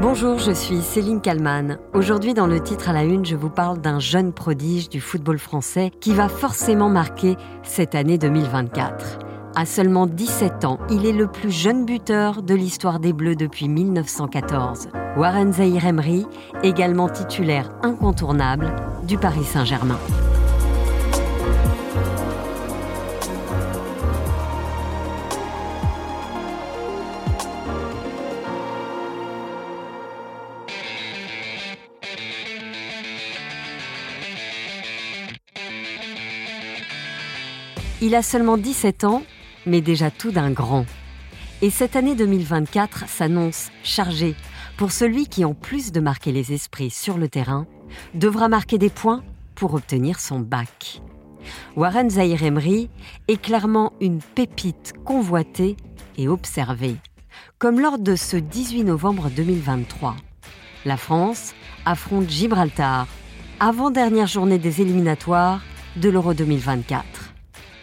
Bonjour, je suis Céline Kalman. Aujourd'hui, dans le titre à la une, je vous parle d'un jeune prodige du football français qui va forcément marquer cette année 2024. À seulement 17 ans, il est le plus jeune buteur de l'histoire des Bleus depuis 1914. Warren Zahir Emery, également titulaire incontournable du Paris Saint-Germain. Il a seulement 17 ans, mais déjà tout d'un grand. Et cette année 2024 s'annonce chargée pour celui qui, en plus de marquer les esprits sur le terrain, devra marquer des points pour obtenir son bac. Warren Zahir Emery est clairement une pépite convoitée et observée, comme lors de ce 18 novembre 2023. La France affronte Gibraltar, avant-dernière journée des éliminatoires de l'Euro 2024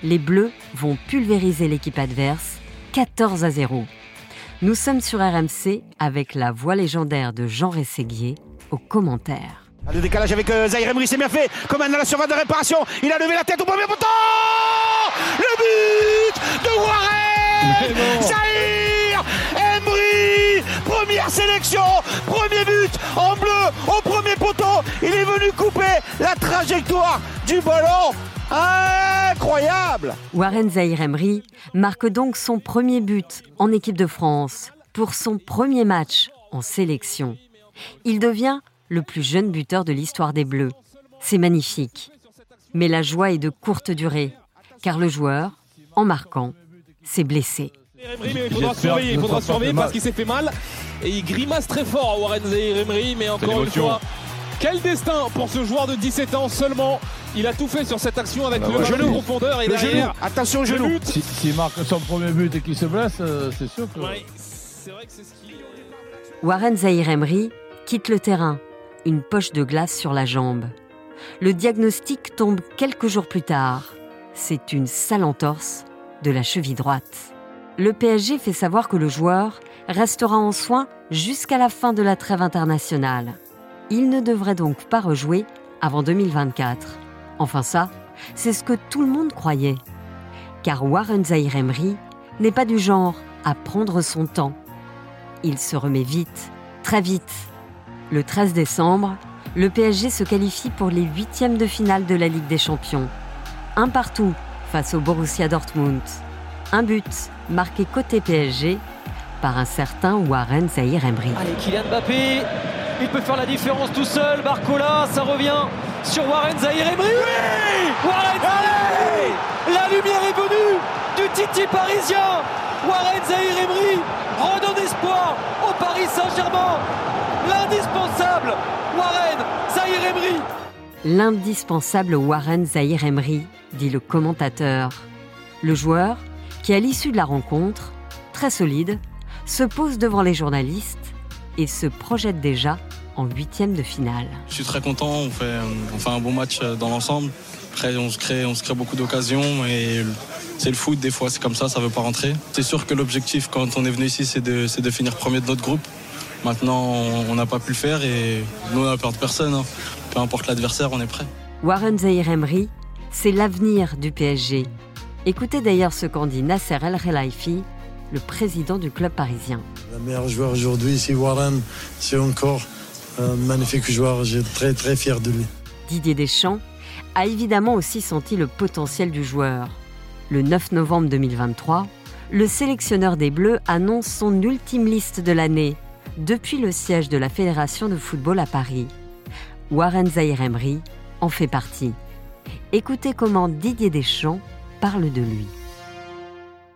les Bleus vont pulvériser l'équipe adverse 14 à 0. Nous sommes sur RMC avec la voix légendaire de Jean Rességuier aux commentaires. Le décalage avec euh, Zahir Emery, c'est bien fait. Commande à la surface de réparation. Il a levé la tête au premier poteau. Le but de Warren Zahir Emery Première sélection, premier but du ballon Incroyable Warren Zahir Emery marque donc son premier but en équipe de France pour son premier match en sélection. Il devient le plus jeune buteur de l'histoire des Bleus. C'est magnifique. Mais la joie est de courte durée, car le joueur, en marquant, s'est blessé. il faudra surveiller, il faudra surveiller parce qu'il s'est fait mal. Et il grimace très fort, Warren Zahir Emery, mais encore une fois, quel destin pour ce joueur de 17 ans seulement. Il a tout fait sur cette action avec le genou profondeur et derrière. Attention au genou. S'il marque son premier but et qu'il se blesse, euh, c'est sûr que. c'est vrai que c'est ce qui. Warren Zahir Emery quitte le terrain, une poche de glace sur la jambe. Le diagnostic tombe quelques jours plus tard. C'est une sale entorse de la cheville droite. Le PSG fait savoir que le joueur restera en soins jusqu'à la fin de la trêve internationale. Il ne devrait donc pas rejouer avant 2024. Enfin ça, c'est ce que tout le monde croyait. Car Warren Zahir Emery n'est pas du genre à prendre son temps. Il se remet vite, très vite. Le 13 décembre, le PSG se qualifie pour les huitièmes de finale de la Ligue des Champions. Un partout face au Borussia Dortmund. Un but marqué côté PSG par un certain Warren Zahir Emery. Allez, Kylian Mbappé, il peut faire la différence tout seul. Barcola, ça revient sur Warren Zahir Emery. Oui Warren Zahir La lumière est venue du Titi parisien. Warren Zahir Emery redonne espoir au Paris Saint-Germain. L'indispensable Warren Zahir Emery. L'indispensable Warren Zahir Emery, dit le commentateur. Le joueur, qui à l'issue de la rencontre, très solide, se pose devant les journalistes et se projette déjà en huitième de finale. Je suis très content, on fait, on fait un bon match dans l'ensemble. Après, on se crée, on se crée beaucoup d'occasions et c'est le foot, des fois c'est comme ça, ça ne veut pas rentrer. C'est sûr que l'objectif quand on est venu ici, c'est de, de, finir premier de notre groupe. Maintenant, on n'a pas pu le faire et nous, on n'a peur de personne. Hein. Peu importe l'adversaire, on est prêt. Warren Zahir Emery, c'est l'avenir du PSG. Écoutez d'ailleurs ce qu'en dit Nasser El Khelaifi, le président du club parisien. Le meilleur joueur aujourd'hui, c'est Warren. C'est encore un magnifique joueur. J'ai très très fier de lui. Didier Deschamps a évidemment aussi senti le potentiel du joueur. Le 9 novembre 2023, le sélectionneur des Bleus annonce son ultime liste de l'année depuis le siège de la Fédération de football à Paris. Warren Zahir Emery en fait partie. Écoutez comment Didier Deschamps parle de lui.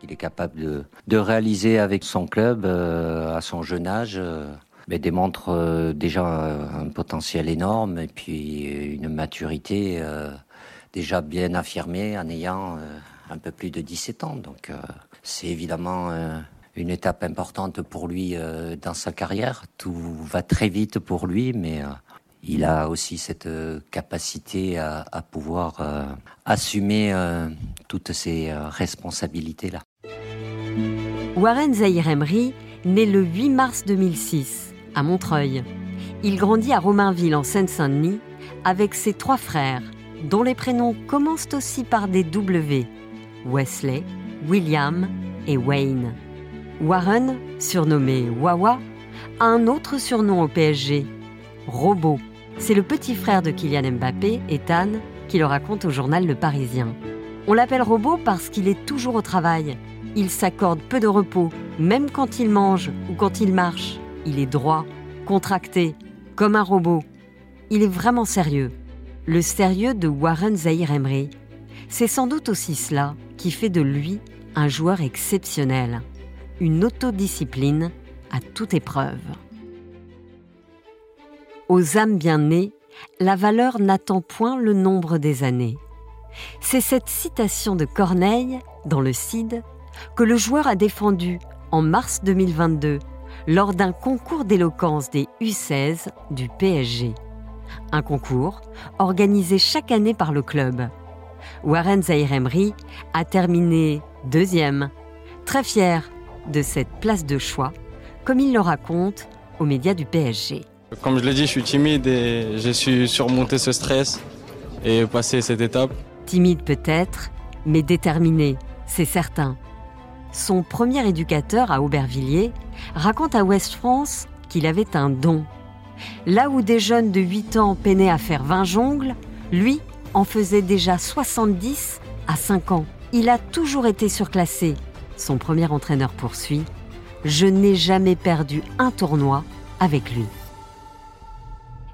Il est capable de, réaliser avec son club, euh, à son jeune âge, euh, mais démontre euh, déjà un potentiel énorme et puis une maturité déjà bien affirmée en ayant un peu plus de 17 ans. Donc c'est évidemment une étape importante pour lui dans sa carrière. Tout va très vite pour lui, mais il a aussi cette capacité à, pouvoir assumer toutes ces responsabilités-là. Warren Zahir Emery naît le 8 mars 2006 à Montreuil. Il grandit à Romainville en Seine-Saint-Denis avec ses trois frères, dont les prénoms commencent aussi par des W. Wesley, William et Wayne. Warren, surnommé Wawa, a un autre surnom au PSG, Robot. C'est le petit frère de Kylian Mbappé, Ethan, qui le raconte au journal Le Parisien. On l'appelle Robot parce qu'il est toujours au travail. Il s'accorde peu de repos, même quand il mange ou quand il marche. Il est droit, contracté, comme un robot. Il est vraiment sérieux. Le sérieux de Warren Zahir. C'est sans doute aussi cela qui fait de lui un joueur exceptionnel. Une autodiscipline à toute épreuve. Aux âmes bien nées, la valeur n'attend point le nombre des années. C'est cette citation de Corneille, dans le Cid, que le joueur a défendue en mars 2022 lors d'un concours d'éloquence des U16 du PSG. Un concours organisé chaque année par le club. Warren Zahir Emery a terminé deuxième, très fier de cette place de choix, comme il le raconte aux médias du PSG. Comme je l'ai dit, je suis timide et j'ai su surmonter ce stress et passer cette étape. Timide peut-être, mais déterminé, c'est certain. Son premier éducateur à Aubervilliers raconte à Ouest France qu'il avait un don. Là où des jeunes de 8 ans peinaient à faire 20 jongles, lui en faisait déjà 70 à 5 ans. Il a toujours été surclassé. Son premier entraîneur poursuit Je n'ai jamais perdu un tournoi avec lui.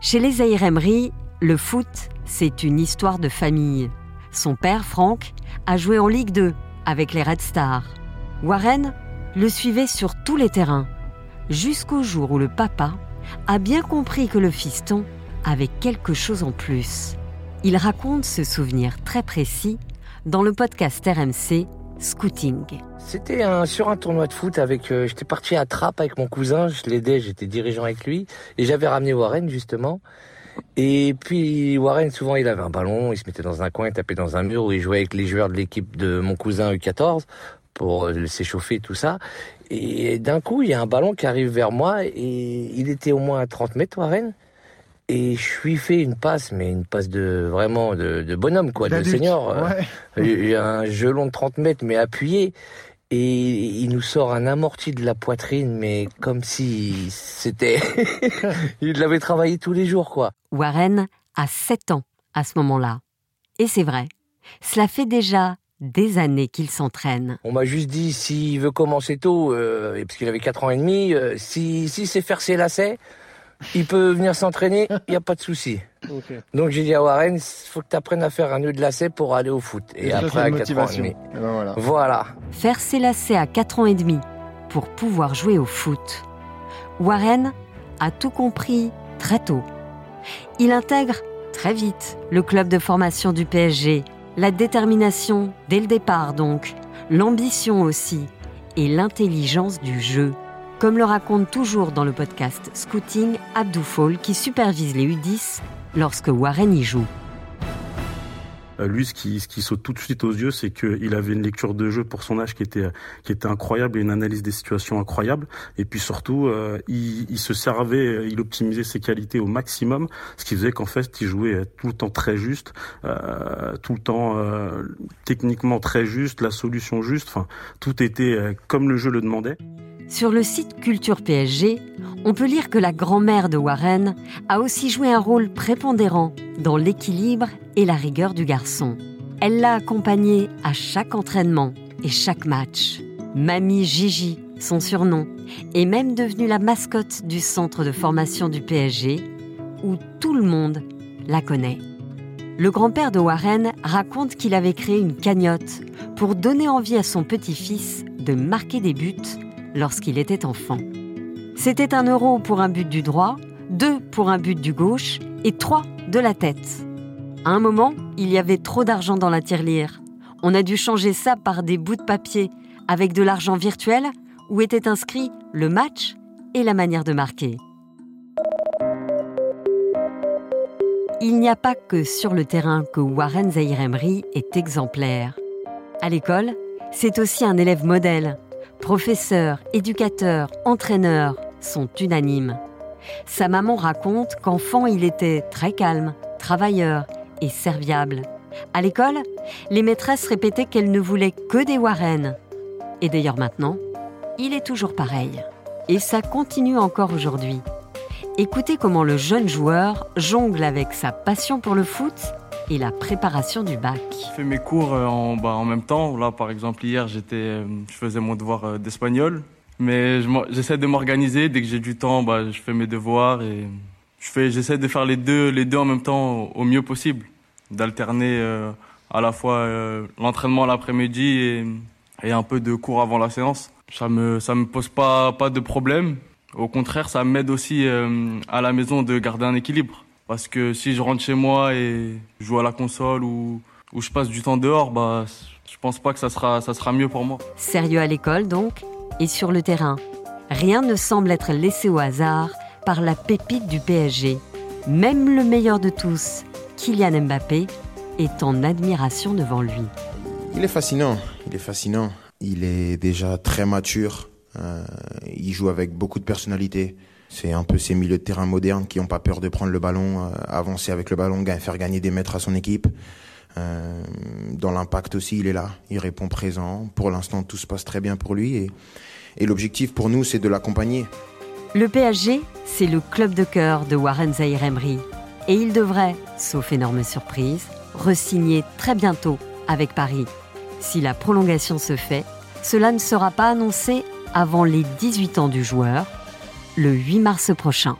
Chez les Zahir Emery, le foot, c'est une histoire de famille. Son père, Franck, a joué en Ligue 2 avec les Red Stars. Warren le suivait sur tous les terrains, jusqu'au jour où le papa a bien compris que le fiston avait quelque chose en plus. Il raconte ce souvenir très précis dans le podcast RMC Scouting. C'était sur un tournoi de foot avec. Euh, j'étais parti à Trappes avec mon cousin, je l'aidais, j'étais dirigeant avec lui, et j'avais ramené Warren justement. Et puis Warren, souvent, il avait un ballon, il se mettait dans un coin, il tapait dans un mur où il jouait avec les joueurs de l'équipe de mon cousin U14 pour euh, s'échauffer tout ça. Et d'un coup, il y a un ballon qui arrive vers moi et il était au moins à 30 mètres, Warren. Et je lui fais une passe, mais une passe de vraiment de, bonhomme, quoi, de senior. Euh, il y a un gelon de 30 mètres, mais appuyé. Et il nous sort un amorti de la poitrine, mais comme si c'était... il l'avait travaillé tous les jours, quoi. Warren a 7 ans à ce moment-là. Et c'est vrai, cela fait déjà des années qu'il s'entraîne. On m'a juste dit, s'il veut commencer tôt, euh, parce qu'il avait 4 ans et demi, euh, si, si c'est faire ses lacets, il peut venir s'entraîner, il n'y a pas de souci. Donc j'ai dit à Warren, il faut que tu apprennes à faire un nœud de lacet pour aller au foot. Et, après, à 4 ans et demi. Ben voilà. Faire ses lacets à 4 ans et demi pour pouvoir jouer au foot. Warren a tout compris très tôt. Il intègre très vite le club de formation du PSG. La détermination dès le départ donc, l'ambition aussi, et l'intelligence du jeu comme le raconte toujours dans le podcast Scouting Abdou Fall qui supervise les U10 lorsque Warren y joue. Euh, lui, ce qui, saute tout de suite aux yeux, c'est qu'il avait une lecture de jeu pour son âge qui était, incroyable et une analyse des situations incroyable. Et puis surtout, euh, il, se servait, il optimisait ses qualités au maximum, ce qui faisait qu'en fait, il jouait tout le temps très juste, euh, tout le temps techniquement très juste, la solution juste. Enfin, tout était comme le jeu le demandait. Sur le site Culture PSG, on peut lire que la grand-mère de Warren a aussi joué un rôle prépondérant dans l'équilibre et la rigueur du garçon. Elle l'a accompagné à chaque entraînement et chaque match. Mamie Gigi, son surnom, est même devenue la mascotte du centre de formation du PSG, où tout le monde la connaît. Le grand-père de Warren raconte qu'il avait créé une cagnotte pour donner envie à son petit-fils de marquer des buts lorsqu'il était enfant. C'était un euro pour un but du droit, deux pour un but du gauche et trois de la tête. À un moment, il y avait trop d'argent dans la tirelire. On a dû changer ça par des bouts de papier avec de l'argent virtuel où était inscrit le match et la manière de marquer. Il n'y a pas que sur le terrain que Warren Zahir est exemplaire. À l'école, c'est aussi un élève modèle professeurs, éducateurs, entraîneurs sont unanimes. Sa maman raconte qu'enfant, il était très calme, travailleur et serviable. À l'école, les maîtresses répétaient qu'elle ne voulait que des Warren. Et d'ailleurs maintenant, il est toujours pareil. Et ça continue encore aujourd'hui. Écoutez comment le jeune joueur jongle avec sa passion pour le foot et la préparation du bac. Je fais mes cours euh, en, bah, en même temps. Là, par exemple, hier, j'étais, euh, je faisais mon devoir euh, d'espagnol. Mais j'essaie de m'organiser. Dès que j'ai du temps, bah, je fais mes devoirs et je fais, j'essaie de faire les deux, les deux en même temps au mieux possible. D'alterner à la fois l'entraînement l'après-midi et, et, un peu de cours avant la séance. Ça me, ça me pose pas, pas de problème. Au contraire, ça m'aide aussi à la maison de garder un équilibre. Parce que si je rentre chez moi et je joue à la console ou, ou je passe du temps dehors, bah, je pense pas que ça sera, ça sera mieux pour moi. Sérieux à l'école donc, et sur le terrain. Rien ne semble être laissé au hasard par la pépite du PSG. Même le meilleur de tous, Kylian Mbappé, est en admiration devant lui. Il est fascinant, il est fascinant. Il est déjà très mature, euh, il joue avec beaucoup de personnalité. C'est un peu ces milieux de terrain modernes qui n'ont pas peur de prendre le ballon, euh, avancer avec le ballon, faire gagner des mètres à son équipe. Euh, dans l'impact aussi, il est là, il répond présent. Pour l'instant, tout se passe très bien pour lui et, l'objectif pour nous, c'est de l'accompagner. Le PSG, c'est le club de cœur de Warren Zahir Emery. Et il devrait, sauf énorme surprise, resigner très bientôt avec Paris. Si la prolongation se fait, cela ne sera pas annoncé avant les 18 ans du joueur, le 8 mars prochain.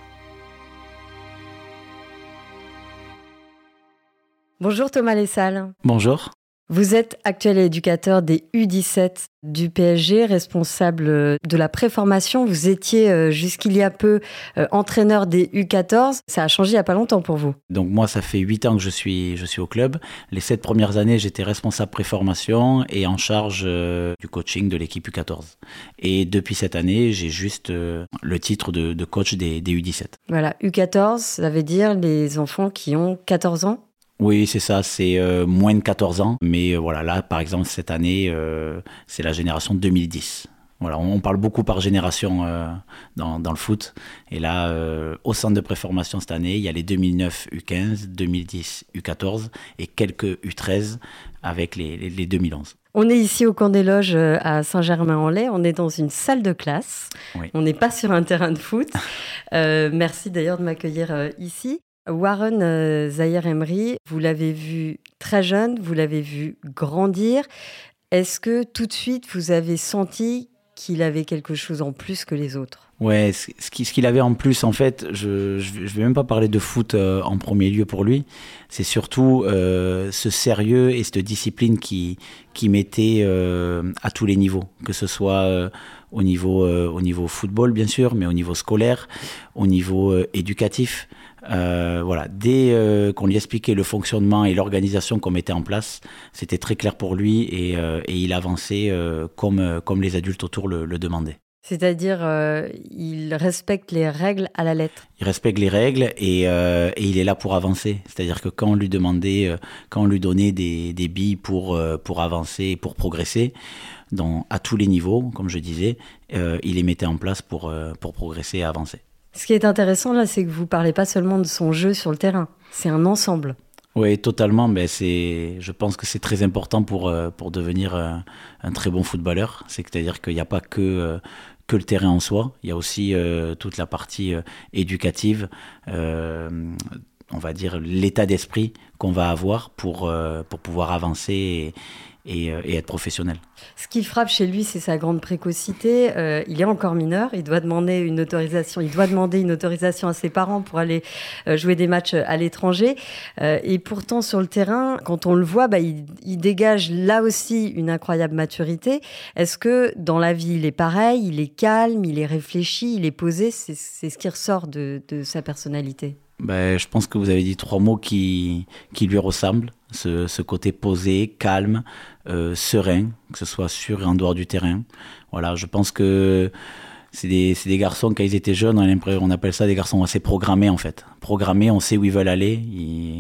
Bonjour Thomas Lessal. Bonjour. Vous êtes actuel éducateur des U17 du PSG, responsable de la préformation. Vous étiez euh, jusqu'il y a peu euh, entraîneur des U14. Ça a changé il n'y a pas longtemps pour vous. Donc moi, ça fait 8 ans que je suis, je suis au club. Les 7 premières années, j'étais responsable préformation et en charge euh, du coaching de l'équipe U14. Et depuis cette année, j'ai juste le titre de, de coach des, des U17. Voilà, U14, ça veut dire les enfants qui ont 14 ans oui, c'est ça, c'est euh, moins de 14 ans. Mais euh, voilà, là, par exemple, cette année, euh, c'est la génération 2010. Voilà, on parle beaucoup par génération dans, dans, le foot. Et là, au centre de préformation cette année, il y a les 2009 U15, 2010 U14 et quelques U13 avec les, les, 2011. On est ici au camp des loges à Saint-Germain-en-Laye. On est dans une salle de classe. On n'est pas sur un terrain de foot. merci d'ailleurs de m'accueillir ici. Warren euh, Zahir Emery, vous l'avez vu très jeune, vous l'avez vu grandir. Est-ce que tout de suite vous avez senti qu'il avait quelque chose en plus que les autres? Ouais, ce qu'il avait en plus, en fait, je ne vais même pas parler de foot euh, en premier lieu pour lui. C'est surtout euh, ce sérieux et cette discipline qui, qui mettait à tous les niveaux, que ce soit au, niveau, au niveau football, bien sûr, mais au niveau scolaire, au niveau éducatif. Euh, voilà, dès euh, qu'on lui expliquait le fonctionnement et l'organisation qu'on mettait en place, c'était très clair pour lui et, euh, il avançait comme, comme les adultes autour le, demandaient. C'est-à-dire, il respecte les règles à la lettre. Il respecte les règles et, il est là pour avancer. C'est-à-dire que quand on lui demandait, quand on lui donnait des, des billes pour, pour avancer, pour progresser, dans, à tous les niveaux, comme je disais, il les mettait en place pour, pour progresser et avancer. Ce qui est intéressant là, c'est que vous parlez pas seulement de son jeu sur le terrain, c'est un ensemble. Oui, totalement. Mais c'est, je pense que c'est très important pour, euh, pour devenir euh, un très bon footballeur. C'est-à-dire qu'il n'y a pas que, euh, que le terrain en soi, il y a aussi toute la partie éducative, on va dire l'état d'esprit qu'on va avoir pour, pour pouvoir avancer euh, et, être professionnel. Ce qui frappe chez lui, c'est sa grande précocité. Euh, il est encore mineur, il doit demander une autorisation. Il doit demander une autorisation à ses parents pour aller euh, jouer des matchs à l'étranger. et pourtant, sur le terrain, quand on le voit, bah, il, dégage là aussi une incroyable maturité. Est-ce que dans la vie, il est pareil? Il est calme, il est réfléchi, il est posé? C'est ce qui ressort de, de sa personnalité. Ben, je pense que vous avez dit trois mots qui, qui lui ressemblent. Ce, côté posé, calme, euh, serein, que ce soit sur et en dehors du terrain. Voilà, je pense que c'est des, des, garçons, quand ils étaient jeunes, on, appelle ça des garçons assez programmés en fait. Programmés, on sait où ils veulent aller.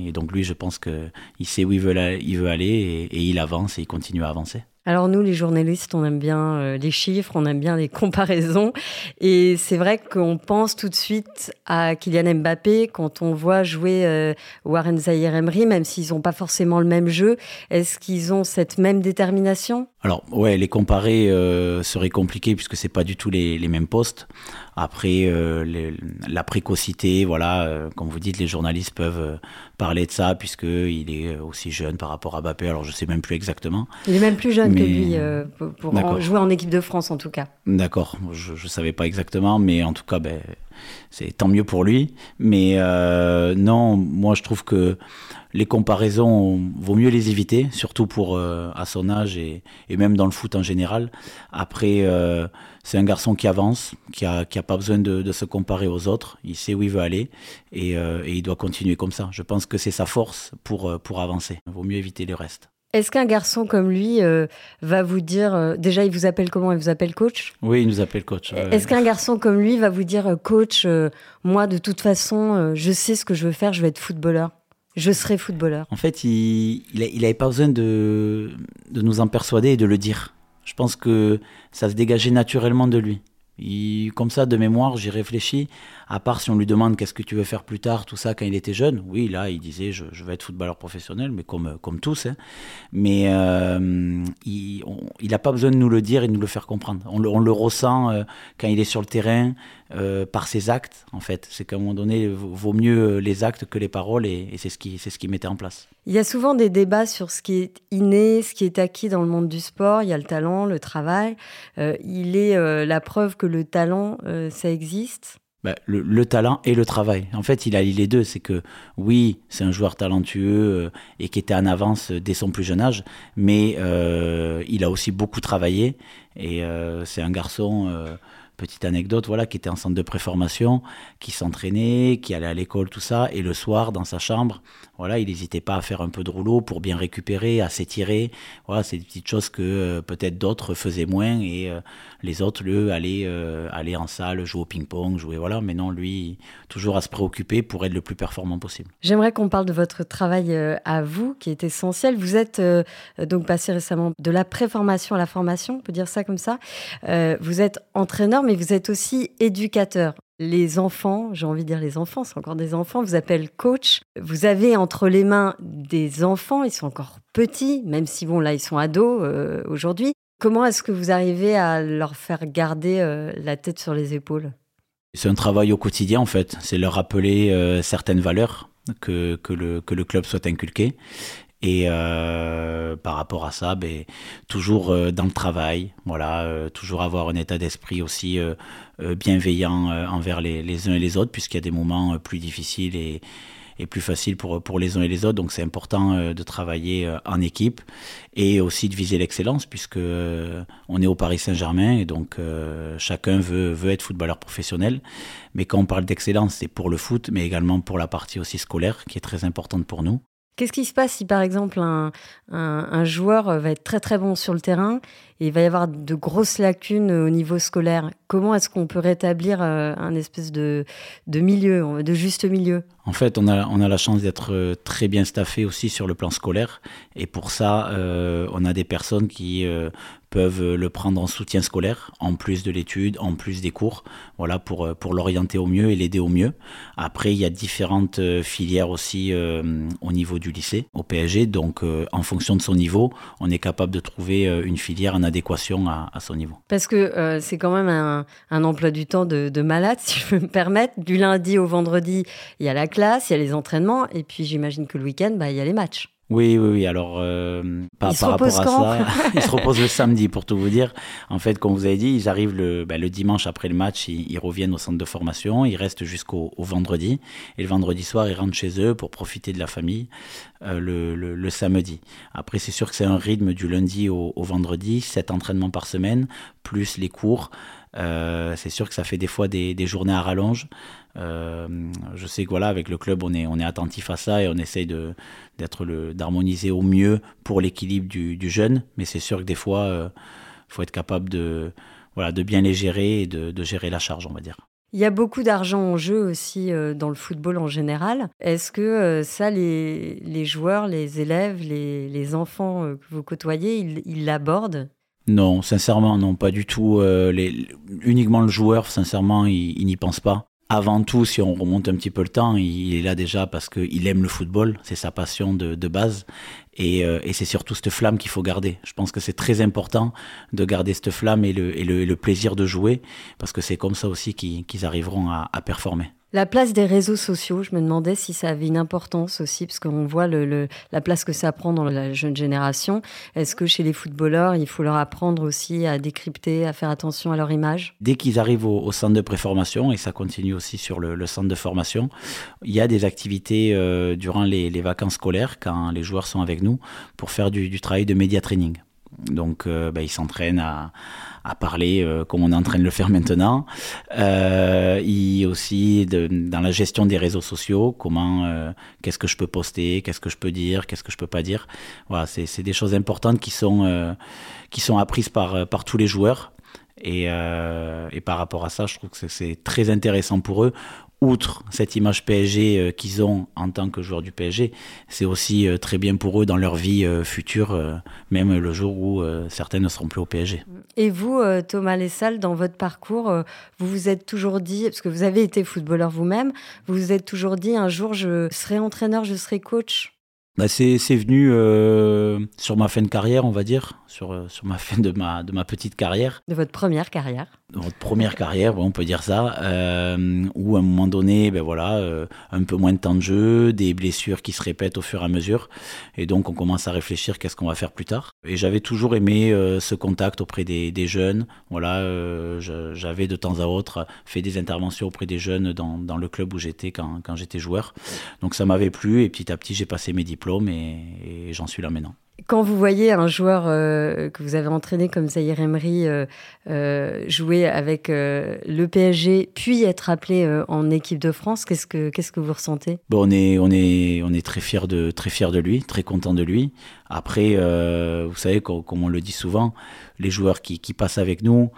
et donc lui, je pense qu'il sait où il veut, il veut aller et, il avance et il continue à avancer. Alors nous, les journalistes, on aime bien euh, les chiffres, on aime bien les comparaisons. Et c'est vrai qu'on pense tout de suite à Kylian Mbappé quand on voit jouer euh, Warren Zahir Emery, même s'ils n'ont pas forcément le même jeu. Est-ce qu'ils ont cette même détermination? Alors ouais, les comparer euh, serait compliqué puisque c'est pas du tout les mêmes postes. Après, euh, la précocité, voilà, euh, comme vous dites, les journalistes peuvent euh, parler de ça puisqu'il est aussi jeune par rapport à Mbappé. Alors, je sais même plus exactement. Il est même plus jeune que lui pour jouer en équipe de France, en tout cas. D'accord, je ne savais pas exactement, mais en tout cas, ben, c'est tant mieux pour lui. Mais non, moi, je trouve que les comparaisons, vaut mieux les éviter, surtout pour à son âge et, et, même dans le foot en général. Après c'est un garçon qui avance, qui a, qui a pas besoin de, de, se comparer aux autres. Il sait où il veut aller et, euh, et il doit continuer comme ça. Je pense que c'est sa force pour, euh, pour avancer. Vaut mieux éviter le reste. Est-ce qu'un garçon comme lui euh, va vous dire euh, déjà il vous appelle comment? Il vous appelle coach? Oui, il nous appelle coach. Est-ce qu'un garçon comme lui va vous dire coach Moi, de toute façon, je sais ce que je veux faire. Je vais être footballeur. Je serai footballeur. En fait, il n'avait pas besoin de, de nous en persuader et de le dire. Je pense que ça se dégageait naturellement de lui. Comme ça, de mémoire, j'y réfléchis. À part si on lui demande qu'est-ce que tu veux faire plus tard, tout ça, quand il était jeune. Oui, là, il disait je, je vais être footballeur professionnel, mais comme, comme tous. Hein. Mais euh, il n'a pas besoin de nous le dire et de nous le faire comprendre. On le, ressent euh, quand il est sur le terrain, euh, par ses actes, en fait. C'est qu'à un moment donné, vaut mieux les actes que les paroles, et, c'est ce qui, c'est ce qui mettait en place. Il y a souvent des débats sur ce qui est inné, ce qui est acquis dans le monde du sport. Il y a le talent, le travail. Euh, il est euh, la preuve que le talent, euh, ça existe. Bah, le, le, talent et le travail. En fait, il a les deux. C'est que oui, c'est un joueur talentueux et qui était en avance dès son plus jeune âge, mais il a aussi beaucoup travaillé et c'est un garçon petite anecdote, voilà, qui était en centre de préformation, qui s'entraînait, qui allait à l'école, tout ça, et le soir, dans sa chambre, voilà, il n'hésitait pas à faire un peu de rouleau pour bien récupérer, à s'étirer. Voilà, c'est des petites choses que euh, peut-être d'autres faisaient moins, et euh, les autres, eux, allaient, euh, aller en salle, jouer au ping-pong, jouer, voilà, mais non, lui, toujours à se préoccuper pour être le plus performant possible. J'aimerais qu'on parle de votre travail à vous, qui est essentiel. Vous êtes donc passé récemment de la préformation à la formation, on peut dire ça comme ça. vous êtes entraîneur, mais vous êtes aussi éducateur. Les enfants, j'ai envie de dire les enfants, c'est encore des enfants, vous appellent coach. Vous avez entre les mains des enfants, ils sont encore petits, même si bon là ils sont ados euh, aujourd'hui. Comment est-ce que vous arrivez à leur faire garder euh, la tête sur les épaules? C'est un travail au quotidien en fait, c'est leur rappeler euh, certaines valeurs que, que, le, que le club soit inculqué et euh, par rapport à ça, ben, toujours euh, dans le travail, voilà, euh, toujours avoir un état d'esprit aussi euh, euh, bienveillant euh, envers les, les, uns et les autres, puisqu'il y a des moments plus difficiles et, et, plus faciles pour, pour les uns et les autres. Donc c'est important de travailler en équipe et aussi de viser l'excellence, puisque on est au Paris Saint-Germain et donc chacun veut, veut être footballeur professionnel. Mais quand on parle d'excellence, c'est pour le foot, mais également pour la partie aussi scolaire, qui est très importante pour nous. Qu'est-ce qui se passe si par exemple un, joueur va être très très bon sur le terrain et il va y avoir de grosses lacunes au niveau scolaire? Comment est-ce qu'on peut rétablir euh, un espèce de, milieu, de juste milieu? En fait, on a, on a la chance d'être euh, très bien staffé aussi sur le plan scolaire et pour ça, euh, on a des personnes qui peuvent le prendre en soutien scolaire, en plus de l'étude, en plus des cours, voilà, pour, euh, pour l'orienter au mieux et l'aider au mieux. Après, il y a différentes euh, filières aussi euh, au niveau du lycée, au PSG, donc euh, en fonction de son niveau, on est capable de trouver euh, une filière en adéquation à, son niveau. Parce que euh, c'est quand même un, emploi du temps de, de malade, si je peux me permettre. Du lundi au vendredi, il y a la classe, il y a les entraînements, et puis j'imagine que le week-end, bah, il y a les matchs. Oui, oui, oui. Alors, euh, par, par rapport à ça, ils se reposent le samedi, pour tout vous dire. En fait, comme vous avez dit, ils arrivent le, ben, le dimanche après le match, ils, ils, reviennent au centre de formation, ils restent jusqu'au vendredi. Et le vendredi soir, ils rentrent chez eux pour profiter de la famille euh, le, le, le, samedi. Après, c'est sûr que c'est un rythme du lundi au, au vendredi, sept entraînements par semaine, plus les cours. Euh, c'est sûr que ça fait des fois des, journées à rallonge. Euh, je sais que voilà, avec le club, on est, on est attentif à ça et on essaye de, d'être le, d'harmoniser au mieux pour l'équilibre du, jeune. Mais c'est sûr que des fois, il euh, faut être capable de, voilà, de bien les gérer et de, gérer la charge, on va dire. Il y a beaucoup d'argent en jeu aussi dans le football en général. Est-ce que ça, les, joueurs, les élèves, les, les enfants que vous côtoyez, ils l'abordent? Non, sincèrement, non, pas du tout. les, uniquement le joueur, sincèrement, il, n'y pense pas avant tout, si on remonte un petit peu le temps, il est là déjà parce qu'il aime le football, c'est sa passion de, base, euh, et, c'est surtout cette flamme qu'il faut garder. Je pense que c'est très important de garder cette flamme et le, plaisir de jouer, parce que c'est comme ça aussi qu'ils arriveront à performer. La place des réseaux sociaux, je me demandais si ça avait une importance aussi, parce qu'on voit la place que ça prend dans la jeune génération. Est-ce que chez les footballeurs, il faut leur apprendre aussi à décrypter, à faire attention à leur image? Dès qu'ils arrivent au, centre de préformation, et ça continue aussi sur le, centre de formation, il y a des activités euh, durant les, vacances scolaires, quand les joueurs sont avec nous, pour faire du, travail de média training. Donc, euh, bah, ils s'entraînent à parler euh, comme on est en train de le faire maintenant. Euh, aussi dans la gestion des réseaux sociaux, comment, euh, qu'est-ce que je peux poster, qu'est-ce que je peux dire, qu'est-ce que je peux pas dire. Voilà, c'est des choses importantes qui sont qui sont apprises par par tous les joueurs. Et, par rapport à ça, je trouve que c'est très intéressant pour eux outre cette image PSG euh, qu'ils ont en tant que joueurs du PSG, c'est aussi euh, très bien pour eux dans leur vie euh, future, même le jour où certains ne seront plus au PSG. Et vous, Thomas Lessal, dans votre parcours, vous vous êtes toujours dit, parce que vous avez été footballeur vous-même, vous vous êtes toujours dit un jour je serai entraîneur, je serai coach? Bah c'est venu sur ma fin de carrière, on va dire, sur, sur ma fin de ma, de ma petite carrière. De votre première carrière votre première carrière, on peut dire ça, euh, où à un moment donné, ben voilà, euh, un peu moins de temps de jeu, des blessures qui se répètent au fur et à mesure, et donc on commence à réfléchir qu'est-ce qu'on va faire plus tard. Et j'avais toujours aimé euh, ce contact auprès des, des jeunes. Voilà, euh, j'avais de temps à autre fait des interventions auprès des jeunes dans, dans le club où j'étais quand, quand j'étais joueur. Donc ça m'avait plu, et petit à petit j'ai passé mes diplômes et, et j'en suis là maintenant. Quand vous voyez un joueur euh, que vous avez entraîné comme Zahir Emery euh, euh, jouer avec le PSG, puis être appelé en équipe de France, qu'est-ce que vous ressentez? Bon, on est très fier de lui, très content de lui. Après, vous savez, comme, on le dit souvent, les joueurs qui, passent avec nous,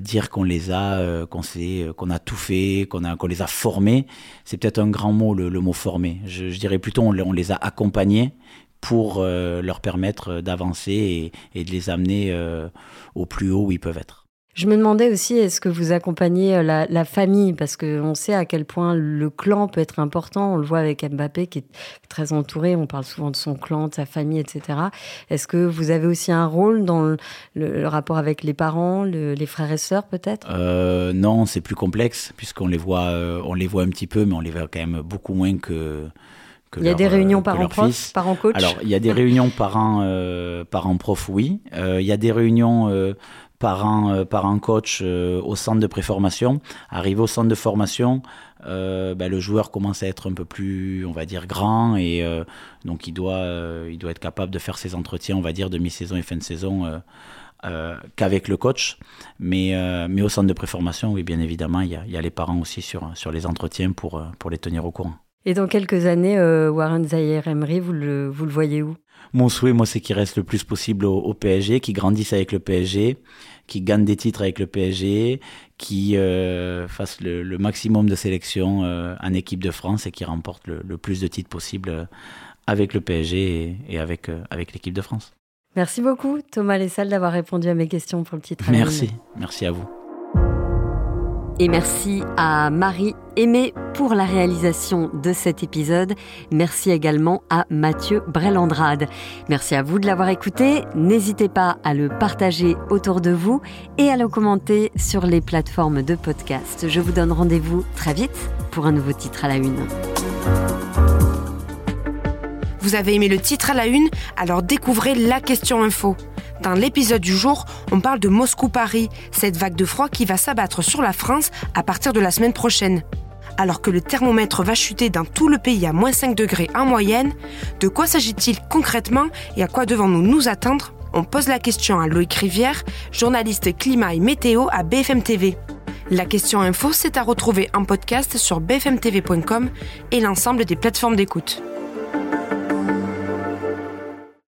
dire qu'on les a, qu'on a tout fait, qu'on les a formés, c'est peut-être un grand mot le, mot formé. Je, je, dirais plutôt on, on les a accompagnés pour euh, leur permettre d'avancer et, de les amener euh, au plus haut où ils peuvent être. Je me demandais aussi, est-ce que vous accompagnez euh, la, famille? Parce qu'on sait à quel point le clan peut être important. On le voit avec Mbappé qui est très entouré. On parle souvent de son clan, de sa famille, etc. Est-ce que vous avez aussi un rôle dans le, rapport avec les parents, les frères et sœurs peut-être? Non, c'est plus complexe puisqu'on les voit, on les voit un petit peu, mais on les voit quand même beaucoup moins que il y a des réunions parents-prof, parents-coach Alors, il y a des réunions parents, euh, parents-prof, oui. Euh, il y a des réunions euh, parents, euh, parents-coach euh, au centre de préformation. Arrivé au centre de formation, ben, le joueur commence à être un peu plus, on va dire, grand et donc il doit, il doit être capable de faire ses entretiens, on va dire, de mi-saison et fin de saison. qu'avec le coach. Mais, mais au centre de préformation, oui, bien évidemment, il y a, il y a les parents aussi sur, sur les entretiens pour, pour les tenir au courant. Et dans quelques années, euh, Warren Zahir Emery, vous le, vous le voyez où? Mon souhait, moi, c'est qu'il reste le plus possible au, PSG, qu'il grandisse avec le PSG, qu'il gagne des titres avec le PSG, qu'il euh, fasse le, maximum de sélections euh, en équipe de France et qu'il remporte le, plus de titres possible avec le PSG et, avec, avec l'équipe de France. Merci beaucoup, Thomas Lessal, d'avoir répondu à mes questions pour le titre. Merci, merci à vous. Et merci à Marie Aimé pour la réalisation de cet épisode. Merci également à Mathieu Brelandrade. Merci à vous de l'avoir écouté. N'hésitez pas à le partager autour de vous et à le commenter sur les plateformes de podcast. Je vous donne rendez-vous très vite pour un nouveau titre à la une. Vous avez aimé le titre à la une Alors découvrez la question info. Dans l'épisode du jour, on parle de Moscou-Paris, cette vague de froid qui va s'abattre sur la France à partir de la semaine prochaine. Alors que le thermomètre va chuter dans tout le pays à moins 5 degrés en moyenne, de quoi s'agit-il concrètement et à quoi devons-nous nous attendre? On pose la question à Loïc Rivière, journaliste climat et météo à BFM TV. La question info, c'est à retrouver en podcast sur bfmtv.com et l'ensemble des plateformes d'écoute.